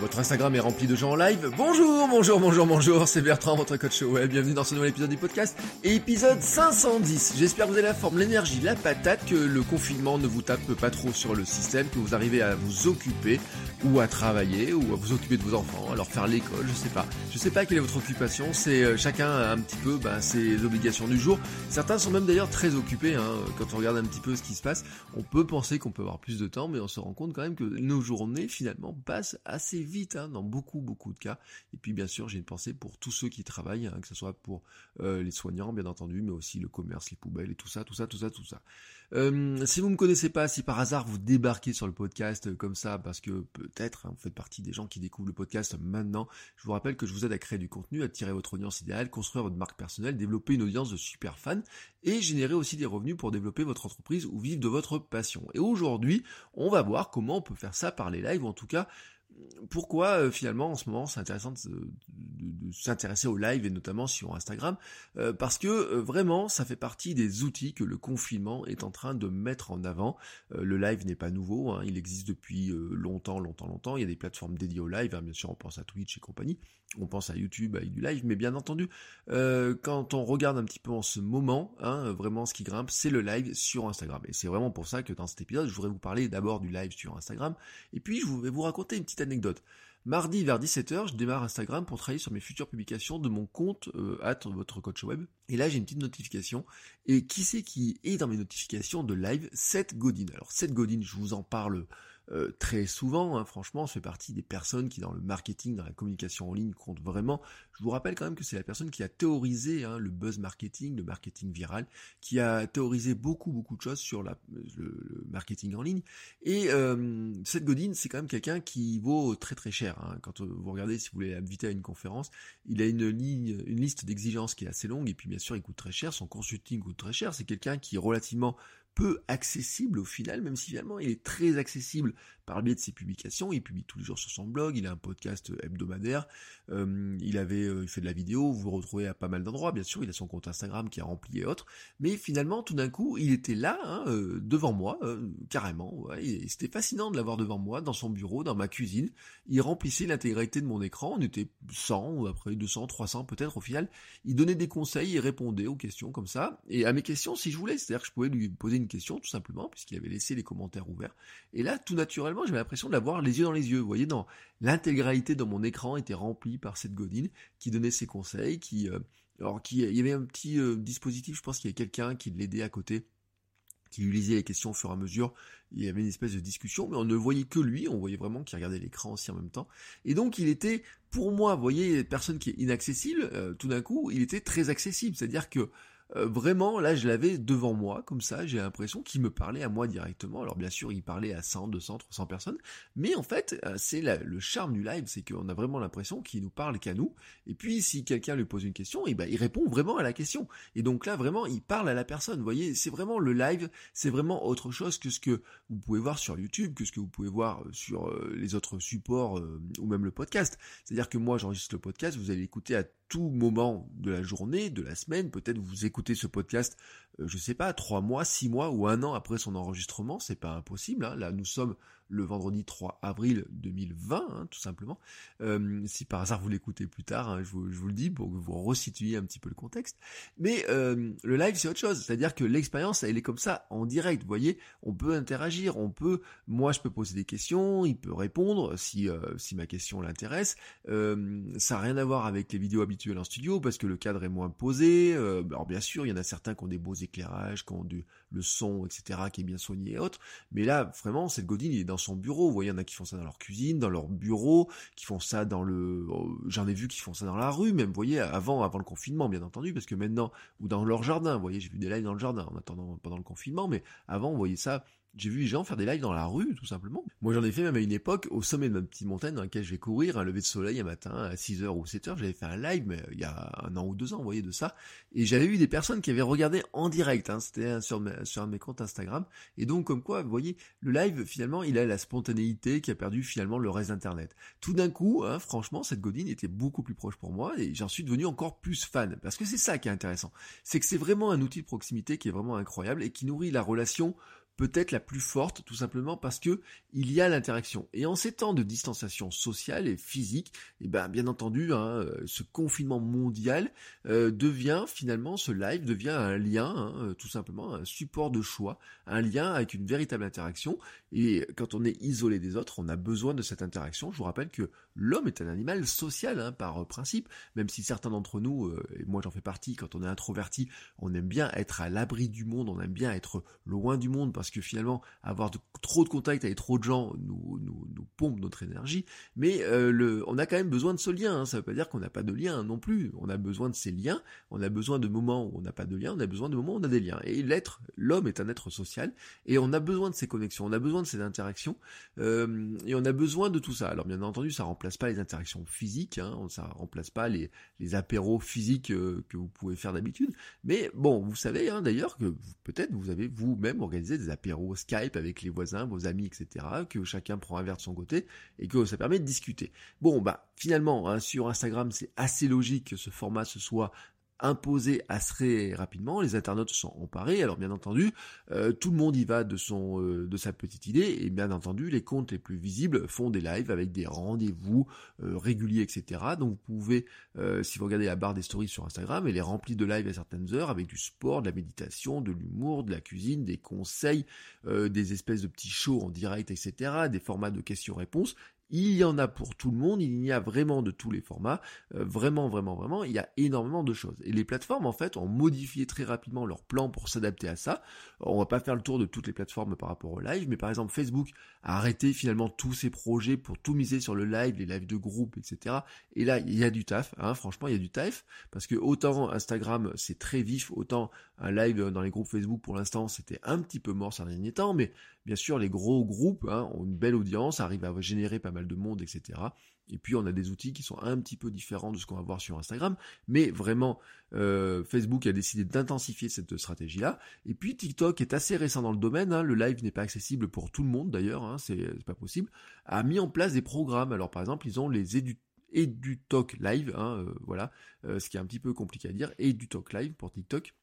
Votre Instagram est rempli de gens en live. Bonjour, bonjour, bonjour, bonjour, c'est Bertrand, votre coach web. Bienvenue dans ce nouvel épisode du podcast. épisode 510. J'espère que vous avez la forme, l'énergie, la patate, que le confinement ne vous tape pas trop sur le système, que vous arrivez à vous occuper ou à travailler ou à vous occuper de vos enfants, à leur faire l'école, je sais pas. Je sais pas quelle est votre occupation, c'est euh, chacun un petit peu bah, ses obligations du jour. Certains sont même d'ailleurs très occupés, hein. quand on regarde un petit peu ce qui se passe, on peut penser qu'on peut avoir plus de temps, mais on se rend compte quand même que nos journées finalement passent assez vite hein, dans beaucoup beaucoup de cas. Et puis bien sûr j'ai une pensée pour tous ceux qui travaillent, hein, que ce soit pour euh, les soignants bien entendu, mais aussi le commerce, les poubelles et tout ça, tout ça, tout ça, tout ça. Euh, si vous me connaissez pas, si par hasard vous débarquez sur le podcast euh, comme ça, parce que peut-être hein, vous faites partie des gens qui découvrent le podcast maintenant, je vous rappelle que je vous aide à créer du contenu, à tirer votre audience idéale, construire votre marque personnelle, développer une audience de super fans et générer aussi des revenus pour développer votre entreprise ou vivre de votre passion. Et aujourd'hui, on va voir comment on peut faire ça par les lives, ou en tout cas pourquoi euh, finalement en ce moment c'est intéressant de, s'intéresser au live et notamment sur Instagram euh, parce que euh, vraiment ça fait partie des outils que le confinement est en train de mettre en avant. le live n'est pas nouveau, hein, il existe depuis longtemps, longtemps, longtemps. Il y a des plateformes dédiées au live, hein, bien sûr on pense à Twitch et compagnie, on pense à YouTube avec du live, mais bien entendu quand on regarde un petit peu en ce moment, hein, vraiment ce qui grimpe c'est le live sur Instagram et c'est vraiment pour ça que dans cet épisode je voudrais vous parler d'abord du live sur Instagram et puis je vais vous raconter une petite anecdote. Mardi vers 17h, je démarre Instagram pour travailler sur mes futures publications de mon compte euh, votre coach web. Et là, j'ai une petite notification. Et qui c'est qui est dans mes notifications de live? Seth Godin. Alors Seth Godin, je vous en parle euh, très souvent, hein, franchement, fait partie des personnes qui dans le marketing, dans la communication en ligne comptent vraiment. Je vous rappelle quand même que c'est la personne qui a théorisé hein, le buzz marketing, le marketing viral, qui a théorisé beaucoup beaucoup de choses sur la, le, marketing en ligne. Et euh, Seth Godin, c'est quand même quelqu'un qui vaut très très cher. Hein. Quand vous regardez, si vous voulez l'inviter à une conférence, il a une ligne, une liste d'exigences qui est assez longue, et puis bien sûr, il coûte très cher. Son consulting coûte très cher. C'est quelqu'un qui est relativement peu accessible au final, même si finalement il est très accessible par le biais de ses publications. Il publie tous les jours sur son blog, il a un podcast hebdomadaire, euh, il avait euh, fait de la vidéo, vous le retrouvez à pas mal d'endroits, bien sûr, il a son compte Instagram qui est rempli et autres, mais finalement tout d'un coup il était là, hein, euh, devant moi, carrément, et c'était fascinant de l'avoir devant moi, dans son bureau, dans ma cuisine, il remplissait l'intégralité de mon écran, on était 100, ou après 200, 300 peut-être au final, il donnait des conseils, il répondait aux questions comme ça, et à mes questions si je voulais, c'est-à-dire que je pouvais lui poser une question tout simplement, puisqu'il avait laissé les commentaires ouverts, et là tout naturellement j'avais l'impression de l'avoir les yeux dans les yeux. Vous voyez, dans l'intégralité de mon écran était remplie par cette Godine qui donnait ses conseils, qui, euh, alors qui, il y avait un petit euh, dispositif, je pense qu'il y avait quelqu'un qui l'aidait à côté, qui lui lisait les questions au fur et à mesure. Il y avait une espèce de discussion, mais on ne voyait que lui, on voyait vraiment qu'il regardait l'écran aussi en même temps. Et donc il était, pour moi, vous voyez, personne qui est inaccessible, euh, tout d'un coup, il était très accessible. C'est-à-dire que euh, vraiment, là, je l'avais devant moi, comme ça, j'ai l'impression qu'il me parlait à moi directement. Alors bien sûr, il parlait à 100, 200, 300 personnes, mais en fait, euh, c'est le charme du live, c'est qu'on a vraiment l'impression qu'il nous parle qu'à nous. Et puis, si quelqu'un lui pose une question, et eh ben, il répond vraiment à la question. Et donc là, vraiment, il parle à la personne. Vous voyez, c'est vraiment le live, c'est vraiment autre chose que ce que vous pouvez voir sur YouTube, que ce que vous pouvez voir euh, sur les autres supports ou même le podcast. C'est-à-dire que moi, j'enregistre le podcast, vous allez l'écouter à tout moment de la journée, de la semaine, peut-être vous écoutez ce podcast, je sais pas, trois mois, six mois ou un an après son enregistrement, c'est pas impossible. Hein. Là, nous sommes le vendredi 3 avril 2020, hein, tout simplement. Euh, si par hasard vous l'écoutez plus tard, hein, je, vous, le dis pour que vous resituiez un petit peu le contexte. Mais euh, le live c'est autre chose, c'est-à-dire que l'expérience elle est comme ça en direct. Vous voyez, on peut interagir, on peut, moi je peux poser des questions, il peut répondre si euh, si ma question l'intéresse. ça n'a rien à voir avec les vidéos habituelles en studio parce que le cadre est moins posé. alors bien sûr, il y en a certains qui ont des beaux éclairages, qui ont du, le son, etc., qui est bien soigné et autres. Mais là, vraiment, cette Godine, il est dans son bureau. Vous voyez, il y en a qui font ça dans leur cuisine, dans leur bureau, qui font ça dans le... Oh, j'en ai vu qui font ça dans la rue, même, vous voyez, avant, avant le confinement, bien entendu, parce que maintenant, ou dans leur jardin, vous voyez, j'ai vu des lives dans le jardin en attendant, pendant le confinement, mais avant, vous voyez ça j'ai vu les gens faire des lives dans la rue, tout simplement. Moi, j'en ai fait même à une époque, au sommet de ma petite montagne dans laquelle je vais courir, un lever de soleil un matin à 6h ou 7h, j'avais fait un live, mais il y a un an ou deux ans, vous voyez, de ça. Et j'avais eu des personnes qui avaient regardé en direct, hein, c'était sur, sur un de mes comptes Instagram. Et donc, comme quoi, vous voyez, le live, finalement, il a la spontanéité qui a perdu finalement le reste d'Internet. Tout d'un coup, hein, franchement, cette godine était beaucoup plus proche pour moi et j'en suis devenu encore plus fan. Parce que c'est ça qui est intéressant. C'est que c'est vraiment un outil de proximité qui est vraiment incroyable et qui nourrit la relation peut-être la plus forte, tout simplement parce que il y a l'interaction. Et en ces temps de distanciation sociale et physique, et eh ben bien entendu, hein, euh, ce confinement mondial euh, devient finalement, ce live devient un lien, hein, euh, tout simplement un support de choix, un lien avec une véritable interaction. Et quand on est isolé des autres, on a besoin de cette interaction. Je vous rappelle que l'homme est un animal social hein, par principe, même si certains d'entre nous, et moi j'en fais partie, quand on est introverti, on aime bien être à l'abri du monde, on aime bien être loin du monde que finalement avoir trop de contact avec trop de gens nous, pompe notre énergie, mais euh, le, on a quand même besoin de ce lien, hein. ça veut pas dire qu'on n'a pas de lien non plus, on a besoin de ces liens, on a besoin de moments où on n'a pas de lien, on a besoin de moments où on a des liens, et l'être, l'homme est un être social, et on a besoin de ces connexions, on a besoin de ces interactions, euh, et on a besoin de tout ça. Alors bien entendu, ça remplace pas les interactions physiques, hein, ça remplace pas les, les apéros physiques euh, que vous pouvez faire d'habitude, mais bon, vous savez hein, d'ailleurs que peut-être vous avez vous-même organisé des apéros Skype avec les voisins, vos amis, etc., que chacun prend un verre de son côté, et que ça permet de discuter. Bon, bah finalement, hein, sur Instagram, c'est assez logique que ce format se soit imposé assez rapidement, les internautes sont emparés, alors bien entendu, euh, tout le monde y va euh, de sa petite idée, et bien entendu, les comptes les plus visibles font des lives avec des rendez-vous euh, réguliers, etc. Donc vous pouvez, si vous regardez la barre des stories sur Instagram, elle est remplie de lives à certaines heures, avec du sport, de la méditation, de l'humour, de la cuisine, des conseils, des espèces de petits shows en direct, etc., des formats de questions-réponses, il y en a pour tout le monde, il y a vraiment de tous les formats, euh, vraiment, vraiment, vraiment, il y a énormément de choses. Et les plateformes, en fait, ont modifié très rapidement leur plan pour s'adapter à ça. On va pas faire le tour de toutes les plateformes par rapport au live, mais par exemple, Facebook a arrêté finalement tous ses projets pour tout miser sur le live, les lives de groupe, etc. Et là, il y a du taf, hein, franchement, il y a du taf, parce que autant Instagram, c'est très vif, autant un live dans les groupes Facebook, pour l'instant, c'était un petit peu mort ces derniers temps, mais bien sûr, les gros groupes hein, ont une belle audience, arrivent à générer pas mal de monde, etc. Et puis on a des outils qui sont un petit peu différents de ce qu'on va voir sur Instagram, mais vraiment euh, Facebook a décidé d'intensifier cette stratégie-là. Et puis TikTok est assez récent dans le domaine, hein, le live n'est pas accessible pour tout le monde d'ailleurs, hein, c'est pas possible, a mis en place des programmes. Alors par exemple, ils ont les EduTalk Live, hein, euh, voilà, euh, ce qui est un petit peu compliqué à dire, EduTalk Live pour TikTok.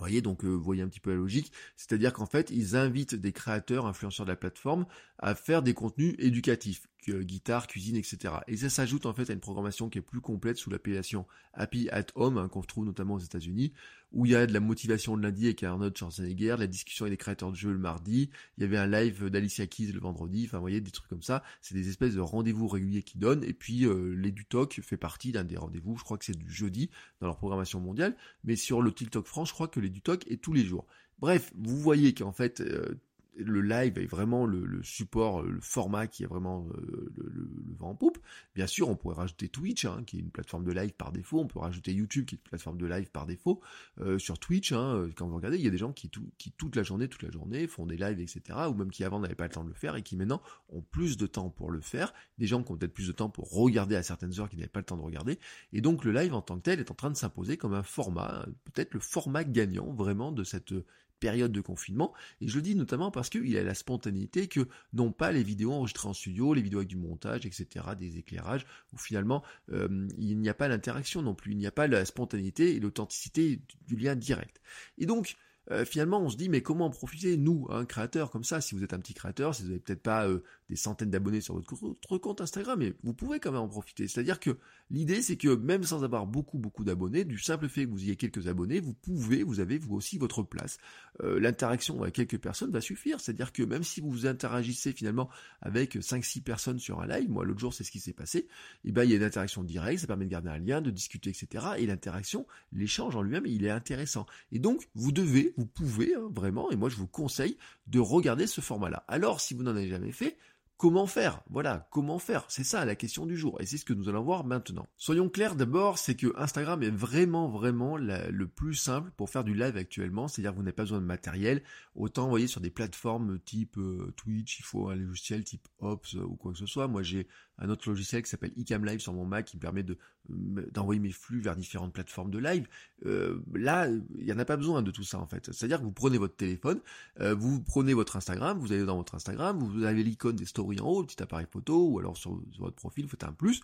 Voyez, donc vous voyez un petit peu la logique, c'est-à-dire qu'en fait, ils invitent des créateurs, influenceurs de la plateforme à faire des contenus éducatifs guitare, cuisine, etc. Et ça s'ajoute en fait à une programmation qui est plus complète sous l'appellation Happy at Home, hein, qu'on trouve notamment aux États-Unis, où il y a de la motivation le lundi avec Arnold Schwarzenegger, de la discussion avec les créateurs de jeux le mardi, il y avait un live d'Alicia Keys le vendredi, enfin vous voyez des trucs comme ça, c'est des espèces de rendez-vous réguliers qui donnent, et puis euh, les du talk fait partie d'un des rendez-vous, je crois que c'est du jeudi dans leur programmation mondiale, mais sur le TikTok France, je crois que les du talk est tous les jours. Bref, vous voyez qu'en fait, euh, le live est vraiment le, support, le format qui est vraiment euh, le, vent en poupe. Bien sûr, on pourrait rajouter Twitch, hein, qui est une plateforme de live par défaut. On peut rajouter YouTube, qui est une plateforme de live par défaut. Euh, sur Twitch, hein, euh, quand vous regardez, il y a des gens qui, qui toute la journée, toute la journée font des lives, etc. Ou même qui avant n'avaient pas le temps de le faire et qui maintenant ont plus de temps pour le faire. Des gens qui ont peut-être plus de temps pour regarder à certaines heures qui n'avaient pas le temps de regarder. Et donc le live en tant que tel est en train de s'imposer comme un format, peut-être le format gagnant vraiment de cette période de confinement. Et je le dis notamment parce qu'il a la spontanéité que non pas les vidéos enregistrées en studio, les vidéos avec du montage, etc., des éclairages, où finalement euh, il n'y a pas l'interaction non plus, il n'y a pas la spontanéité et l'authenticité du lien direct. Et donc, euh, finalement, on se dit, mais comment en profiter, nous, un créateur comme ça, si vous êtes un petit créateur, si vous n'avez peut-être pas euh, des centaines d'abonnés sur votre compte Instagram, mais vous pouvez quand même en profiter. C'est-à-dire que l'idée, c'est que même sans avoir beaucoup, beaucoup d'abonnés, du simple fait que vous ayez quelques abonnés, vous pouvez, vous avez vous aussi votre place. Euh, l'interaction avec quelques personnes va suffire. C'est-à-dire que même si vous interagissez finalement avec 5-6 personnes sur un live, moi l'autre jour c'est ce qui s'est passé, et eh ben il y a une interaction directe, ça permet de garder un lien, de discuter, etc. Et l'interaction, l'échange en lui-même, il est intéressant. Et donc, vous devez, vous pouvez hein, vraiment, et moi je vous conseille de regarder ce format-là. Alors, si vous n'en avez jamais fait, Comment faire? Voilà, comment faire? C'est ça la question du jour, et c'est ce que nous allons voir maintenant. Soyons clairs d'abord, c'est que Instagram est vraiment, vraiment le plus simple pour faire du live actuellement, c'est-à-dire vous n'avez pas besoin de matériel. Autant, vous voyez, sur des plateformes type euh, Twitch, il faut un logiciel type Ops euh, ou quoi que ce soit. Moi, j'ai un autre logiciel qui s'appelle iCam Live sur mon Mac qui me permet de d'envoyer mes flux vers différentes plateformes de live. Euh, là, il n'y en a pas besoin de tout ça en fait. C'est-à-dire que vous prenez votre téléphone, euh, vous prenez votre Instagram, vous allez dans votre Instagram, vous avez l'icône des stories en haut, le petit appareil photo, ou alors sur votre profil, vous faites un plus,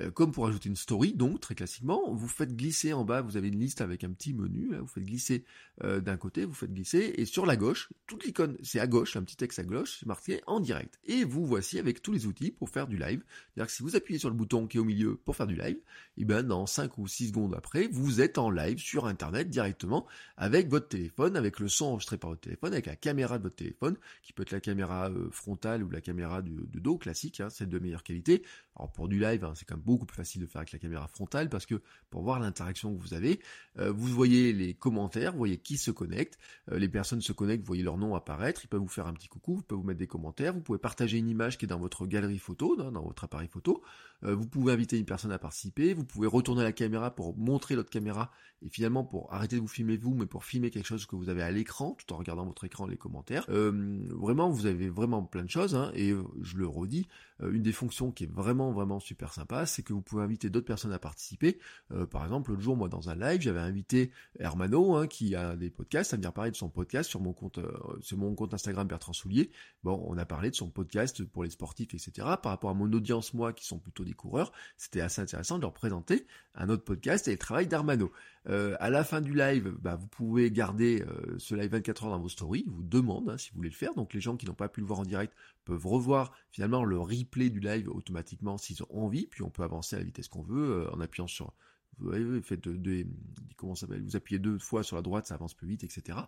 euh, comme pour ajouter une story, donc très classiquement, vous faites glisser en bas, vous avez une liste avec un petit menu, là, vous faites glisser euh, d'un côté, vous faites glisser, et sur la gauche, toute l'icône, c'est à gauche, un petit texte à gauche, c'est marqué en direct. Et vous voici avec tous les outils pour faire du live. C'est-à-dire que si vous appuyez sur le bouton qui est au milieu pour faire du live, et eh ben dans 5 ou 6 secondes après, vous êtes en live sur internet directement avec votre téléphone, avec le son enregistré par votre téléphone, avec la caméra de votre téléphone, qui peut être la caméra euh, frontale ou la caméra de, dos classique, hein, celle de meilleure qualité. Alors pour du live, hein, c'est même beaucoup plus facile de faire avec la caméra frontale parce que pour voir l'interaction que vous avez, euh, vous voyez les commentaires, vous voyez qui se connecte, euh, les personnes se connectent, vous voyez leur nom apparaître, ils peuvent vous faire un petit coucou, vous pouvez vous mettre des commentaires, vous pouvez partager une image qui est dans votre galerie photo, dans, votre appareil photo, euh, vous pouvez inviter une personne à participer, vous pouvez retourner la caméra pour montrer l'autre caméra et finalement pour arrêter de vous filmer vous, mais pour filmer quelque chose que vous avez à l'écran, tout en regardant votre écran les commentaires. vraiment, vous avez vraiment plein de choses, hein, et je le redis, une des fonctions qui est vraiment vraiment super sympa, c'est que vous pouvez inviter d'autres personnes à participer. Euh, par exemple, l'autre jour, moi, dans un live, j'avais invité Hermano, hein, qui a des podcasts, à venir parler de son podcast sur mon compte, euh, sur mon compte Instagram Bertrand Soulier. Bon, on a parlé de son podcast pour les sportifs, etc. Par rapport à mon audience, moi, qui sont plutôt des coureurs, c'était assez intéressant de leur présenter un autre podcast et le travail d'Hermano. Euh, à la fin du live, bah, vous pouvez garder euh, ce live 24 heures dans vos stories. vous demande hein, si vous voulez le faire. Donc les gens qui n'ont pas pu le voir en direct peuvent revoir finalement le replay du live automatiquement s'ils ont envie. Puis on peut avancer à la vitesse qu'on veut euh, en appuyant sur vous faites de, comment s'appelle, vous appuyez deux fois sur la droite, ça avance plus vite, etc.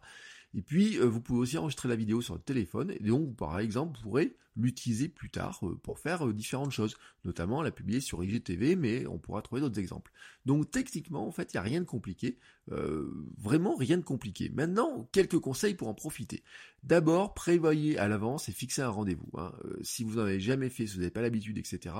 Et puis, euh, vous pouvez aussi enregistrer la vidéo sur votre téléphone, et donc, par exemple, vous pourrez l'utiliser plus tard euh, pour faire euh, différentes choses, notamment la publier sur IGTV, mais on pourra trouver d'autres exemples. Donc, techniquement, en fait, il n'y a rien de compliqué, vraiment rien de compliqué. Maintenant, quelques conseils pour en profiter. D'abord, prévoyez à l'avance et fixez un rendez-vous. Hein. si vous n'en avez jamais fait, si vous n'avez pas l'habitude, etc.,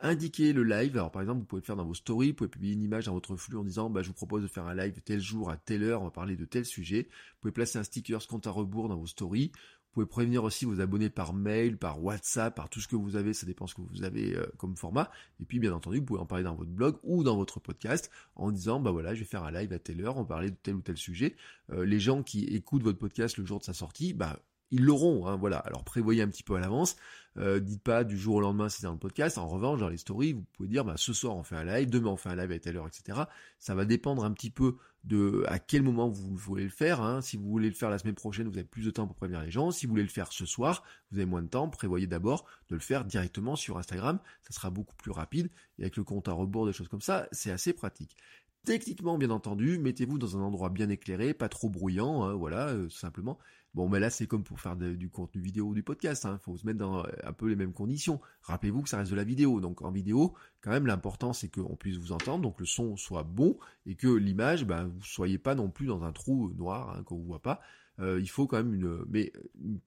indiquez le live. Alors par exemple, vous pouvez le faire dans vos stories, vous pouvez publier une image dans votre flux en disant bah, je vous propose de faire un live tel jour à telle heure, on va parler de tel sujet. Vous pouvez placer un sticker compte à rebours dans vos stories. Vous pouvez prévenir aussi vos abonnés par mail, par WhatsApp, par tout ce que vous avez, ça dépend ce que vous avez euh, comme format. Et puis bien entendu, vous pouvez en parler dans votre blog ou dans votre podcast en disant bah voilà, je vais faire un live à telle heure, on va parler de tel ou tel sujet. Euh, les gens qui écoutent votre podcast le jour de sa sortie, bah ils l'auront, hein, voilà. Alors prévoyez un petit peu à l'avance. Euh, dites pas du jour au lendemain si c'est dans le podcast. En revanche, dans les stories, vous pouvez dire bah, ce soir on fait un live, demain on fait un live à telle heure, etc. Ça va dépendre un petit peu de à quel moment vous voulez le faire. Hein. Si vous voulez le faire la semaine prochaine, vous avez plus de temps pour prévenir les gens. Si vous voulez le faire ce soir, vous avez moins de temps. Prévoyez d'abord de le faire directement sur Instagram. Ça sera beaucoup plus rapide. Et avec le compte à rebours, des choses comme ça, c'est assez pratique. Techniquement, bien entendu, mettez-vous dans un endroit bien éclairé, pas trop bruyant, hein, voilà, euh, simplement. Bon, mais là, c'est comme pour faire du contenu vidéo ou du podcast. Il hein. faut se mettre dans euh, un peu les mêmes conditions. Rappelez-vous que ça reste de la vidéo. Donc en vidéo, quand même, l'important, c'est qu'on puisse vous entendre, donc le son soit bon, et que l'image, ben, vous soyez pas non plus dans un trou noir hein, qu'on vous voit pas. Euh, il faut quand même une, mais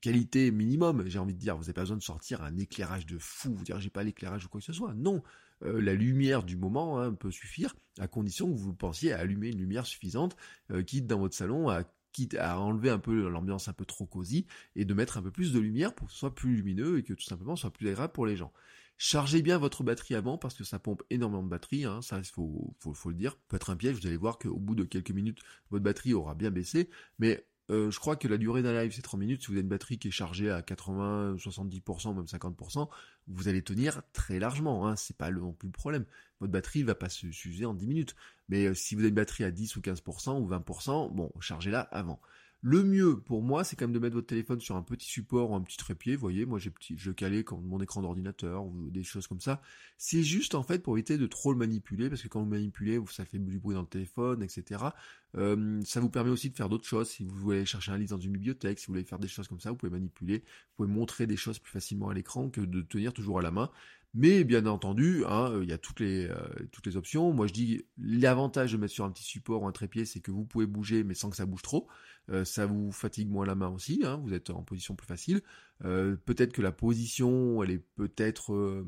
qualité minimum, j'ai envie de dire. Vous n'avez pas besoin de sortir un éclairage de fou, vous dire j'ai pas l'éclairage ou quoi que ce soit. Non, euh, la lumière du moment hein, peut suffire, à condition que vous pensiez à allumer une lumière suffisante, quitte dans votre salon à quitte à enlever un peu l'ambiance un peu trop cosy et de mettre un peu plus de lumière pour que ce soit plus lumineux et que tout simplement soit plus agréable pour les gens. Chargez bien votre batterie avant parce que ça pompe énormément de batterie, hein, ça faut, faut, le dire. Peut être un piège, vous allez voir qu'au bout de quelques minutes, votre batterie aura bien baissé, mais euh, je crois que la durée d'un live c'est 30 minutes. Si vous avez une batterie qui est chargée à 80, 70%, même 50%, vous allez tenir très largement. Hein, c'est pas le, non plus le problème. Votre batterie va pas s'user en 10 minutes. Mais euh, si vous avez une batterie à 10 ou 15% ou 20%, bon, chargez-la avant. Le mieux pour moi, c'est quand même de mettre votre téléphone sur un petit support ou un petit trépied. Vous voyez, moi j'ai petit, je calais mon écran d'ordinateur ou des choses comme ça. C'est juste en fait pour éviter de trop le manipuler, parce que quand vous manipulez, ça fait du bruit dans le téléphone, etc. Euh, ça vous permet aussi de faire d'autres choses. Si vous voulez chercher un livre dans une bibliothèque, si vous voulez faire des choses comme ça, vous pouvez manipuler, vous pouvez montrer des choses plus facilement à l'écran que de tenir toujours à la main. Mais bien entendu, hein, il y a euh, toutes les options. Moi je dis l'avantage de mettre sur un petit support ou un trépied, c'est que vous pouvez bouger mais sans que ça bouge trop. Ça vous fatigue moins la main aussi, hein, vous êtes en position plus facile. peut-être que la position, elle est peut-être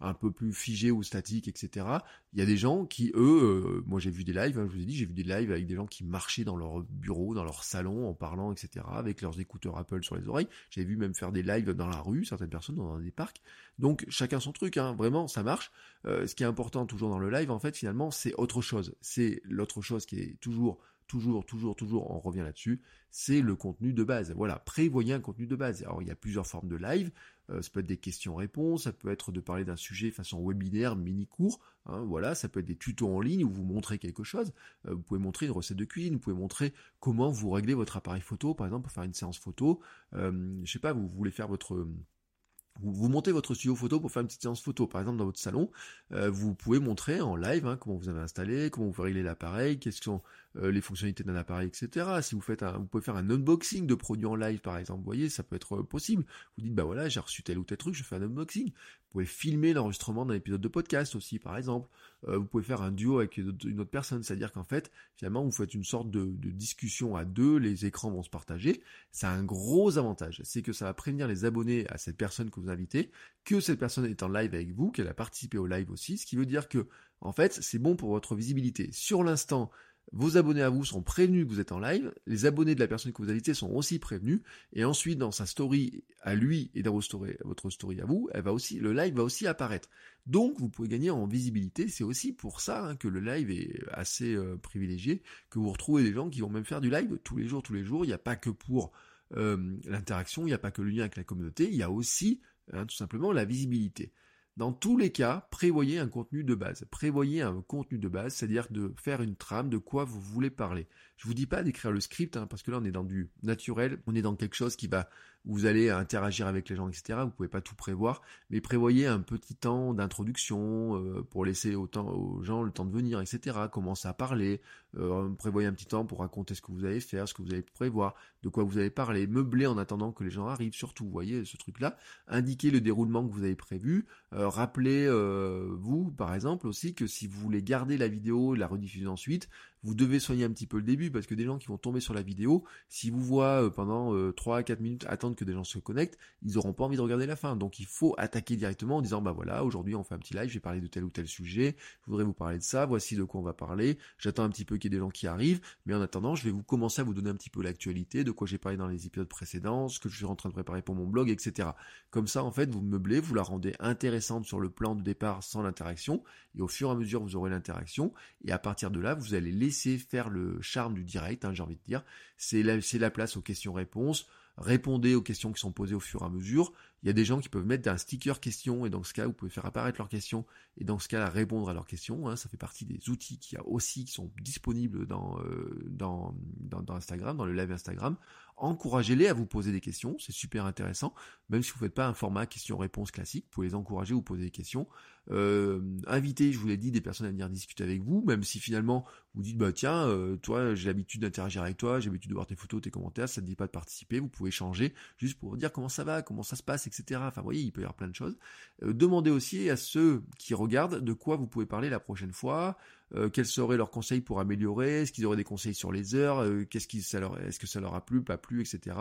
un peu plus figé ou statique, etc. Il y a des gens qui, eux, euh, moi j'ai vu des lives, hein, je vous ai dit, j'ai vu des lives avec des gens qui marchaient dans leur bureau, dans leur salon, en parlant, etc., avec leurs écouteurs Apple sur les oreilles. J'ai vu même faire des lives dans la rue, certaines personnes dans des parcs. Donc chacun son truc, hein, vraiment, ça marche. Euh, ce qui est important toujours dans le live, en fait, finalement, c'est autre chose. C'est l'autre chose qui est toujours toujours, toujours, toujours, on revient là-dessus, c'est le contenu de base. Voilà, prévoyez un contenu de base. Alors il y a plusieurs formes de live. Euh, ça peut être des questions-réponses, ça peut être de parler d'un sujet façon webinaire, mini-cours, hein, voilà, ça peut être des tutos en ligne où vous montrez quelque chose, euh, vous pouvez montrer une recette de cuisine, vous pouvez montrer comment vous réglez votre appareil photo, par exemple pour faire une séance photo, euh, je sais pas, vous voulez faire votre vous, montez votre studio photo pour faire une petite séance photo, par exemple dans votre salon, euh, vous pouvez montrer en live hein, comment vous avez installé, comment vous réglez l'appareil, quelles sont euh, les fonctionnalités d'un appareil, etc. Si vous faites un, vous pouvez faire un unboxing de produits en live, par exemple, vous voyez, ça peut être possible. Vous dites, bah voilà, j'ai reçu tel ou tel truc, je fais un unboxing. Vous pouvez filmer l'enregistrement d'un épisode de podcast aussi, par exemple. Euh, vous pouvez faire un duo avec une autre personne, c'est-à-dire qu'en fait, finalement, vous faites une sorte de, de, discussion à deux, les écrans vont se partager. Ça a un gros avantage, c'est que ça va prévenir les abonnés à cette personne que vous invitez, que cette personne est en live avec vous, qu'elle a participé au live aussi, ce qui veut dire que, en fait, c'est bon pour votre visibilité. Sur l'instant, vos abonnés à vous sont prévenus que vous êtes en live, les abonnés de la personne que vous invitez sont aussi prévenus, et ensuite dans sa story à lui et dans votre story à vous, elle va aussi, le live va aussi apparaître. Donc vous pouvez gagner en visibilité, c'est aussi pour ça hein, que le live est assez euh, privilégié, que vous retrouvez des gens qui vont même faire du live tous les jours, tous les jours, il n'y a pas que pour euh, l'interaction, il n'y a pas que le lien avec la communauté, il y a aussi hein, tout simplement la visibilité. Dans tous les cas, prévoyez un contenu de base. Prévoyez un contenu de base, c'est-à-dire de faire une trame de quoi vous voulez parler. Je vous dis pas d'écrire le script, hein, parce que là on est dans du naturel, on est dans quelque chose qui va vous allez interagir avec les gens, etc. Vous pouvez pas tout prévoir, mais prévoyez un petit temps d'introduction euh, pour laisser aux gens le temps de venir, etc. Commencez à parler, euh, prévoyez un petit temps pour raconter ce que vous allez faire, ce que vous allez prévoir, de quoi vous allez parler, meubler en attendant que les gens arrivent, surtout, vous voyez ce truc-là, indiquez le déroulement que vous avez prévu, euh, rappelez vous, par exemple, aussi que si vous voulez garder la vidéo, la rediffuser ensuite, vous devez soigner un petit peu le début parce que des gens qui vont tomber sur la vidéo, si vous voient pendant 3 à 4 minutes attendre que des gens se connectent, ils auront pas envie de regarder la fin. Donc il faut attaquer directement en disant bah voilà, aujourd'hui on fait un petit live, je vais parler de tel ou tel sujet, je voudrais vous parler de ça, voici de quoi on va parler. J'attends un petit peu qu'il y ait des gens qui arrivent, mais en attendant, je vais vous commencer à vous donner un petit peu l'actualité, de quoi j'ai parlé dans les épisodes précédents, ce que je suis en train de préparer pour mon blog, etc. Comme ça, en fait, vous meublez, vous la rendez intéressante sur le plan de départ sans l'interaction, et au fur et à mesure vous aurez l'interaction, et à partir de là, vous allez laisser faire le charme du direct, hein, j'ai envie de dire. C'est la place aux questions-réponses. Répondez aux questions qui sont posées au fur et à mesure. Il y a des gens qui peuvent mettre un sticker question et dans ce cas, vous pouvez faire apparaître leurs questions et dans ce cas, répondre à leurs questions. Hein. Ça fait partie des outils qui a aussi qui sont disponibles dans, euh, dans, Instagram, dans le live Instagram encouragez-les à vous poser des questions, c'est super intéressant, même si vous ne faites pas un format question-réponse classique, vous pouvez les encourager vous poser des questions. Euh, invitez, je vous l'ai dit, des personnes à venir discuter avec vous, même si finalement vous dites, bah tiens, euh, toi j'ai l'habitude d'interagir avec toi, j'ai l'habitude de voir tes photos, tes commentaires, ça ne dit pas de participer, vous pouvez changer, juste pour dire comment ça va, comment ça se passe, etc. Enfin, vous voyez, il peut y avoir plein de choses. Euh, demandez aussi à ceux qui regardent de quoi vous pouvez parler la prochaine fois, euh, quels seraient leurs conseils pour améliorer, est-ce qu'ils auraient des conseils sur les heures, euh, qu'est-ce qui est-ce que ça leur a plu, pas plu, etc.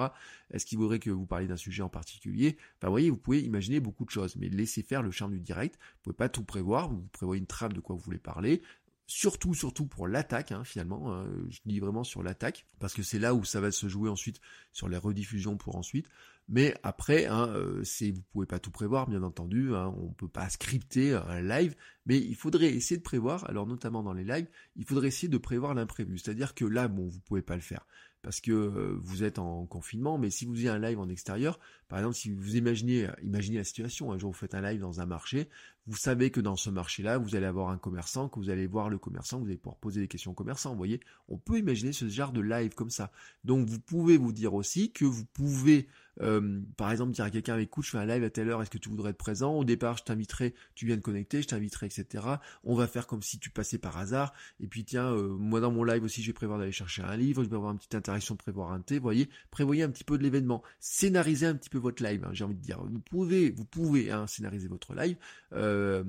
Est-ce qu'ils voudraient que vous parliez d'un sujet en particulier? Enfin, vous voyez, vous pouvez imaginer beaucoup de choses, mais laissez faire le charme du direct. Vous pouvez pas tout prévoir, vous prévoyez une trame de quoi vous voulez parler, surtout surtout pour l'attaque hein, finalement hein, je dis vraiment sur l'attaque parce que c'est là où ça va se jouer ensuite sur les rediffusions pour ensuite mais après, hein, euh, vous pouvez pas tout prévoir, bien entendu. Hein, on peut pas scripter un live, mais il faudrait essayer de prévoir. Alors notamment dans les lives, il faudrait essayer de prévoir l'imprévu. C'est-à-dire que là, bon, vous pouvez pas le faire parce que euh, vous êtes en confinement. Mais si vous faisiez un live en extérieur, par exemple, si vous imaginez, imaginez la situation. Un jour, vous faites un live dans un marché. Vous savez que dans ce marché-là, vous allez avoir un commerçant, que vous allez voir le commerçant, vous allez pouvoir poser des questions au commerçant. Vous voyez, on peut imaginer ce genre de live comme ça. Donc, vous pouvez vous dire aussi que vous pouvez euh, par exemple, dire à quelqu'un, écoute, je fais un live à telle heure, est-ce que tu voudrais être présent? Au départ, je t'inviterai, tu viens de connecter, je t'inviterai, etc. On va faire comme si tu passais par hasard. Et puis, tiens, euh, moi dans mon live aussi, je vais prévoir d'aller chercher un livre, je vais avoir une petite interaction prévoir un thé, vous voyez Prévoyez un petit peu de l'événement. Scénarisez un petit peu votre live, hein, j'ai envie de dire. Vous pouvez, vous pouvez hein, scénariser votre live. Euh,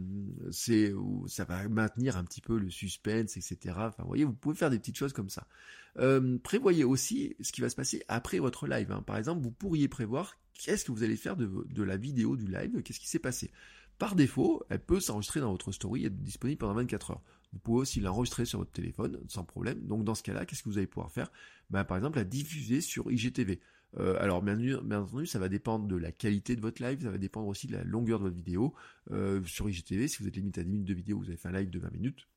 ça va maintenir un petit peu le suspense, etc. Enfin, vous voyez, vous pouvez faire des petites choses comme ça. Euh, prévoyez aussi ce qui va se passer après votre live. Hein. Par exemple, vous pourriez prévoir qu'est-ce que vous allez faire de, la vidéo du live, qu'est-ce qui s'est passé. Par défaut, elle peut s'enregistrer dans votre story et être disponible pendant 24 heures. Vous pouvez aussi l'enregistrer sur votre téléphone sans problème. Donc dans ce cas-là, qu'est-ce que vous allez pouvoir faire? Bah, Par exemple, la diffuser sur IGTV. Euh, alors bien, entendu, ça va dépendre de la qualité de votre live, ça va dépendre aussi de la longueur de votre vidéo. Euh, sur IGTV, si vous êtes limité à 10 minutes de vidéo, vous avez fait un live de 20 minutes,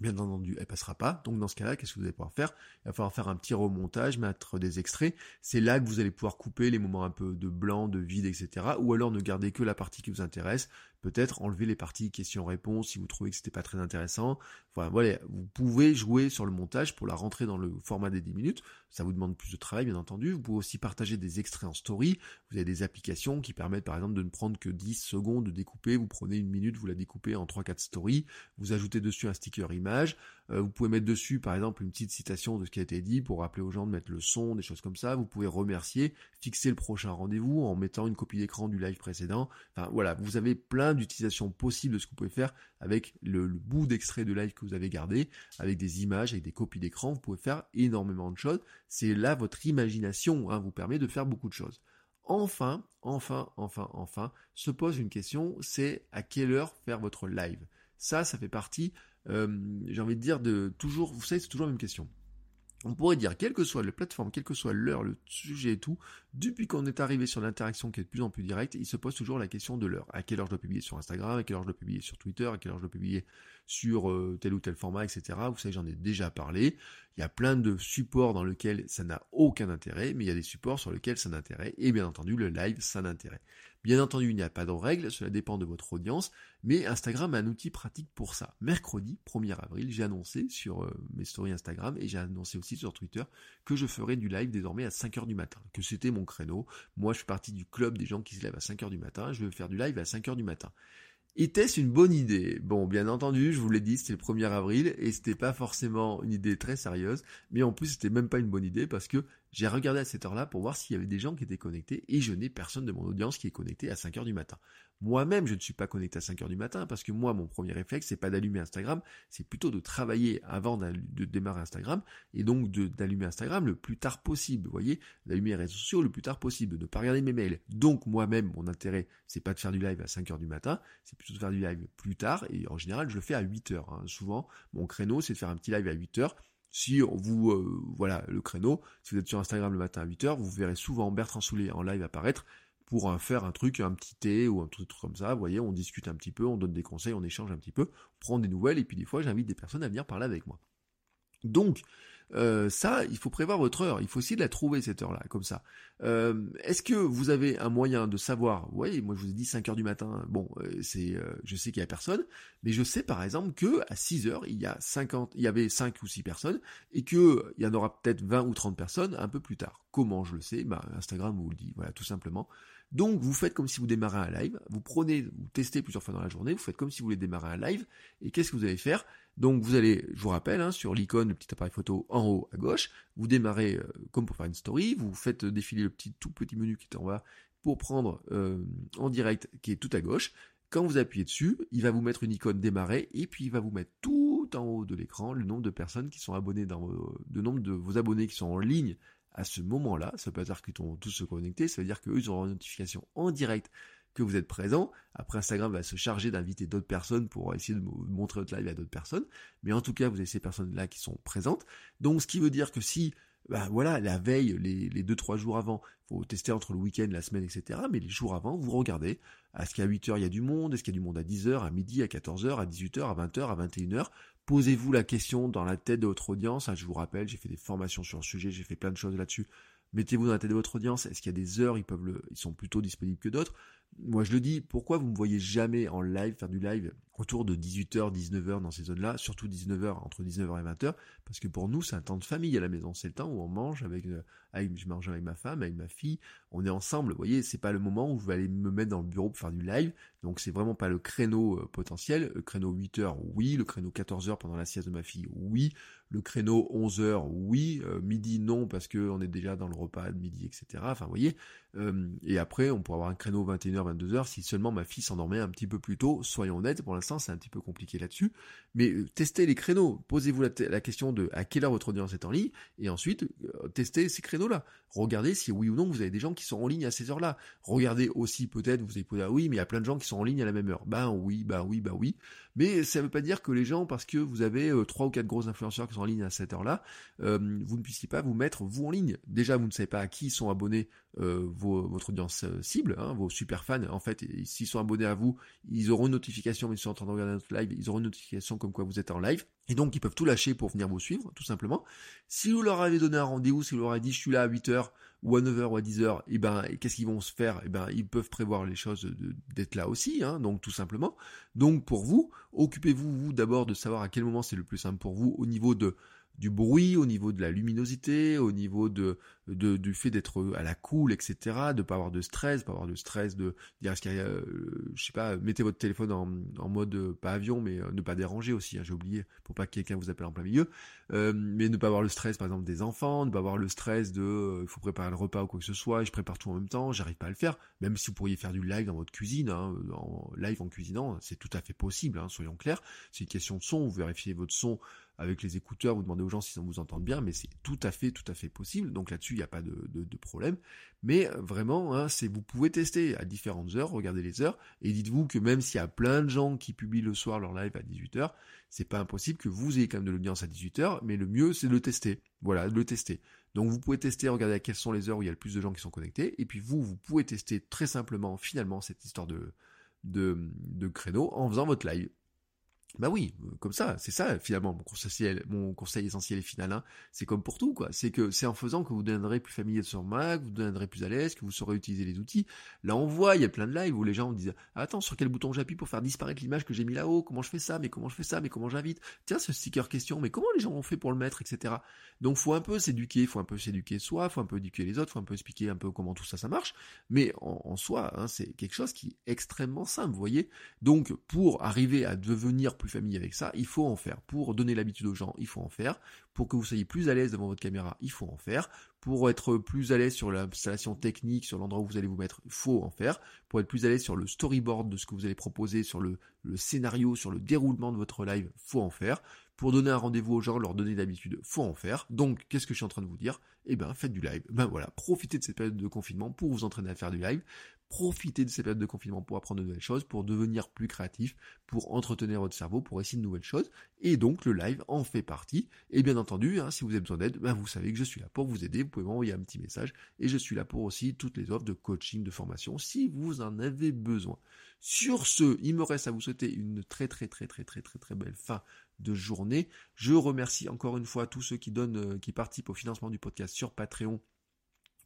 Bien entendu, elle passera pas. Donc dans ce cas-là, qu'est-ce que vous allez pouvoir faire? Il va falloir faire un petit remontage, mettre des extraits. C'est là que vous allez pouvoir couper les moments un peu de blanc, de vide, etc. Ou alors ne garder que la partie qui vous intéresse. Peut-être enlever les parties questions-réponses si vous trouvez que c'était pas très intéressant. Voilà, vous pouvez jouer sur le montage pour la rentrer dans le format des 10 minutes. Ça vous demande plus de travail, bien entendu. Vous pouvez aussi partager des extraits en story. Vous avez des applications qui permettent par exemple de ne prendre que 10 secondes de découper. Vous prenez une minute, vous la découpez en 3-4 stories. Vous ajoutez dessus un sticker image. Euh, vous pouvez mettre dessus par exemple une petite citation de ce qui a été dit pour rappeler aux gens de mettre le son, des choses comme ça. Vous pouvez remercier, fixer le prochain rendez-vous en mettant une copie d'écran du live précédent. Enfin voilà, vous avez plein d'utilisations possibles de ce que vous pouvez faire avec le, bout d'extrait de live que vous avez gardé, avec des images, avec des copies d'écran. Vous pouvez faire énormément de choses. C'est là votre imagination hein, vous permet de faire beaucoup de choses. Enfin, enfin, enfin, enfin, se pose une question, c'est à quelle heure faire votre live? Ça, ça fait partie euh, j'ai envie de dire, de toujours, vous savez, c'est toujours la même question. On pourrait dire, quelle que soit la plateforme, quelle que soit l'heure, le sujet et tout, depuis qu'on est arrivé sur l'interaction qui est de plus en plus directe, il se pose toujours la question de l'heure. À quelle heure je dois publier sur Instagram, à quelle heure je dois publier sur Twitter, à quelle heure je dois publier sur euh, tel ou tel format, etc. Vous savez, j'en ai déjà parlé. Il y a plein de supports dans lesquels ça n'a aucun intérêt, mais il y a des supports sur lesquels ça a intérêt, et bien entendu, le live, ça a intérêt. Bien entendu, il n'y a pas de règles, cela dépend de votre audience, mais Instagram a un outil pratique pour ça. Mercredi 1er avril, j'ai annoncé sur euh, mes stories Instagram et j'ai annoncé aussi sur Twitter que je ferai du live désormais à 5h du matin, que c'était mon créneau. Moi, je suis parti du club des gens qui se lèvent à 5h du matin, je vais faire du live à 5h du matin. Était-ce une bonne idée? Bon, bien entendu, je vous l'ai dit, c'était le 1er avril et c'était pas forcément une idée très sérieuse, mais en plus c'était même pas une bonne idée parce que j'ai regardé à cette heure-là pour voir s'il y avait des gens qui étaient connectés et je n'ai personne de mon audience qui est connecté à 5 heures du matin. Moi-même, je ne suis pas connecté à 5 heures du matin parce que moi, mon premier réflexe, c'est pas d'allumer Instagram, c'est plutôt de travailler avant de démarrer Instagram et donc d'allumer Instagram le plus tard possible. Vous voyez, d'allumer les réseaux sociaux le plus tard possible, de ne pas regarder mes mails. Donc moi-même, mon intérêt, c'est pas de faire du live à 5 heures du matin, c'est plutôt de faire du live plus tard et en général, je le fais à 8 heures. Hein. Souvent, mon créneau, c'est de faire un petit live à 8 heures si vous, euh, voilà, le créneau, si vous êtes sur Instagram le matin à 8h, vous verrez souvent Bertrand Soulet en live apparaître pour faire un truc, un petit thé ou un truc comme ça. Vous voyez, on discute un petit peu, on donne des conseils, on échange un petit peu, on prend des nouvelles et puis des fois j'invite des personnes à venir parler avec moi. Donc, euh, ça, il faut prévoir votre heure. Il faut essayer de la trouver cette heure-là, comme ça. Euh, est-ce que vous avez un moyen de savoir voyez, moi je vous ai dit 5 heures du matin. Bon, euh, c'est, je sais qu'il y a personne, mais je sais par exemple que à 6 heures, il y a 50, il y avait 5 ou 6 personnes, et que il y en aura peut-être 20 ou 30 personnes un peu plus tard. Comment je le sais? Bah, Instagram vous le dit. Voilà, tout simplement. Donc vous faites comme si vous démarrez un live, vous prenez, vous testez plusieurs fois dans la journée, vous faites comme si vous voulez démarrer un live, et qu'est-ce que vous allez faire? Donc vous allez, je vous rappelle, hein, sur l'icône, le petit appareil photo en haut à gauche, vous démarrez euh, comme pour faire une story, vous faites défiler le tout petit menu qui est en bas pour prendre euh, en direct qui est tout à gauche. Quand vous appuyez dessus, il va vous mettre une icône démarrer et puis il va vous mettre tout en haut de l'écran le nombre de personnes qui sont abonnées le nombre de vos abonnés qui sont en ligne à ce moment-là. Ça pas dire qu'ils vont tous se connecter, ça veut dire qu'eux, auront une notification en direct que vous êtes présent. Après, Instagram va se charger d'inviter d'autres personnes pour essayer de montrer votre live à d'autres personnes. Mais en tout cas, vous avez ces personnes-là qui sont présentes. Donc, ce qui veut dire que si, bah voilà, la veille, les, les deux, trois jours avant, faut tester entre le week-end, la semaine, etc. Mais les jours avant, vous regardez, est-ce qu'à 8h il y a du monde, est-ce qu'il y a du monde à 10h, à midi, à 14h, à 18h, à 20h, à 21h, Posez-vous la question dans la tête de votre audience. Ah, je vous rappelle, j'ai fait des formations sur le sujet, j'ai fait plein de choses là-dessus. Mettez-vous dans la tête de votre audience. Est-ce qu'il y a des heures, ils peuvent ils sont plutôt disponibles que d'autres? Moi je le dis, pourquoi vous me voyez jamais en live faire du live? Autour de 18h, 19h dans ces zones-là, surtout 19h, entre 19h et 20h, parce que pour nous c'est un temps de famille à la maison, c'est le temps où on mange avec, euh, avec, je mange avec ma femme, avec ma fille, on est ensemble, vous voyez, c'est pas le moment où je vais aller me mettre dans le bureau pour faire du live, donc c'est vraiment pas le créneau euh, potentiel, le créneau 8h, oui, le créneau 14h pendant la sieste de ma fille, oui, le créneau 11h, oui, euh, midi non, parce que on est déjà dans le repas de midi, etc. Enfin, vous voyez, et après on pourra avoir un créneau 21h, 22h, si seulement ma fille s'endormait un petit peu plus tôt, soyons honnêtes, pour l'instant c'est un petit peu compliqué là-dessus. Mais euh, testez les créneaux. Posez-vous la, question de à quelle heure votre audience est en ligne, et ensuite euh, testez ces créneaux-là. Regardez si oui ou non vous avez des gens qui sont en ligne à ces heures-là. Regardez aussi peut-être, vous allez poser ah oui, mais il y a plein de gens qui sont en ligne à la même heure. Ben oui, ben oui, ben oui. Mais ça ne veut pas dire que les gens, parce que vous avez euh, trois ou quatre gros influenceurs qui sont en ligne à cette heure-là, vous ne puissiez pas vous mettre vous en ligne. Déjà, vous ne savez pas à qui sont abonnés votre audience cible, hein, vos super fans. En fait, s'ils sont abonnés à vous, ils auront une notification, ils sont en train de regarder notre live, ils auront une notification comme quoi vous êtes en live. Et donc, ils peuvent tout lâcher pour venir vous suivre, tout simplement. Si vous leur avez donné un rendez-vous, si vous leur avez dit je suis là à 8h, ou à 9h, ou à 10h, et ben, qu'est-ce qu'ils vont se faire? Et ben, ils peuvent prévoir les choses d'être là aussi, hein, donc tout simplement. Donc, pour vous, occupez-vous, vous, d'abord de savoir à quel moment c'est le plus simple pour vous au niveau de du bruit, au niveau de la luminosité, au niveau de, de du fait d'être à la cool, etc., de pas avoir de stress, pas avoir de stress, de dire est-ce qu'il y a, euh, je sais pas, mettez votre téléphone en, mode euh, pas avion, mais euh, ne pas déranger aussi. Hein, J'ai oublié pour pas que quelqu'un vous appelle en plein milieu, mais ne pas avoir le stress, par exemple, des enfants, ne pas avoir le stress de il faut préparer le repas ou quoi que ce soit, je prépare tout en même temps, j'arrive pas à le faire, même si vous pourriez faire du live dans votre cuisine, hein, en live en cuisinant, c'est tout à fait possible, hein, soyons clairs. C'est une question de son, vous vérifiez votre son avec les écouteurs, vous demandez aux gens s'ils vous entendent bien, mais c'est tout à fait, tout à fait possible. Donc là-dessus, il n'y a pas de, problème. Mais euh, vraiment, hein, vous pouvez tester à différentes heures, regardez les heures, et dites-vous que même s'il y a plein de gens qui publient le soir leur live à 18h, c'est pas impossible que vous ayez quand même de l'audience à 18h, mais le mieux c'est de le tester. Voilà, de le tester. Donc vous pouvez tester, regarder à quelles sont les heures où il y a le plus de gens qui sont connectés, et puis vous, vous pouvez tester très simplement finalement cette histoire de, de, de créneau en faisant votre live. Bah oui, euh, comme ça, c'est ça finalement mon conseil, mon conseil essentiel et final. Hein. C'est comme pour tout, quoi. C'est que c'est en faisant que vous deviendrez plus familier sur Mac, vous deviendrez plus à l'aise, que vous saurez utiliser les outils. Là, on voit, il y a plein de lives où les gens disent attends, sur quel bouton j'appuie pour faire disparaître l'image que j'ai mis là-haut? Comment je fais ça? Mais comment je fais ça? Mais comment j'invite? Tiens, ce sticker question. Mais comment les gens ont fait pour le mettre, etc. Donc, faut un peu s'éduquer, faut un peu s'éduquer soi, faut un peu éduquer les autres, faut un peu expliquer un peu comment tout ça ça marche. Mais en, soi, hein, c'est quelque chose qui est extrêmement simple, vous voyez. Donc, pour arriver à devenir plus familier avec ça, il faut en faire. Pour donner l'habitude aux gens, il faut en faire. Pour que vous soyez plus à l'aise devant votre caméra, il faut en faire. Pour être plus à l'aise sur l'installation technique, sur l'endroit où vous allez vous mettre, il faut en faire. Pour être plus à l'aise sur le storyboard de ce que vous allez proposer, sur le, scénario, sur le déroulement de votre live, faut en faire. Pour donner un rendez-vous aux gens, leur donner d'habitude, faut en faire. Donc, qu'est-ce que je suis en train de vous dire? Eh ben, faites du live. Ben voilà, profitez de cette période de confinement pour vous entraîner à faire du live. Profitez de cette période de confinement pour apprendre de nouvelles choses, pour devenir plus créatif, pour entretenir votre cerveau, pour essayer de nouvelles choses. Et donc, le live en fait partie. Et bien entendu, hein, si vous avez besoin d'aide, ben vous savez que je suis là pour vous aider. Pouvez m'envoyer un petit message. Et je suis là pour aussi toutes les offres de coaching, de formation, si vous en avez besoin. Sur ce, il me reste à vous souhaiter une très très très très très très très belle fin de journée. Je remercie encore une fois tous ceux qui donnent, euh, qui participent au financement du podcast sur Patreon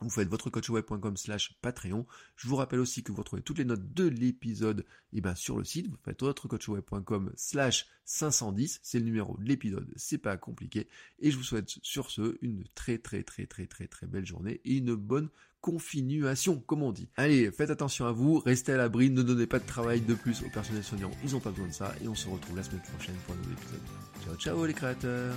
vous faites votrecoachweb.com slash Patreon. Je vous rappelle aussi que vous retrouvez toutes les notes de l'épisode eh ben, sur le site. Vous faites votrecoachweb.com slash 510. C'est le numéro de l'épisode. C'est pas compliqué. Et je vous souhaite sur ce une très très très très très très belle journée et une bonne continuation, comme on dit. Allez, faites attention à vous, restez à l'abri, ne donnez pas de travail de plus aux personnels soignants, ils n'ont pas besoin de ça, et on se retrouve la semaine prochaine pour un nouvel épisode. Ciao ciao les créateurs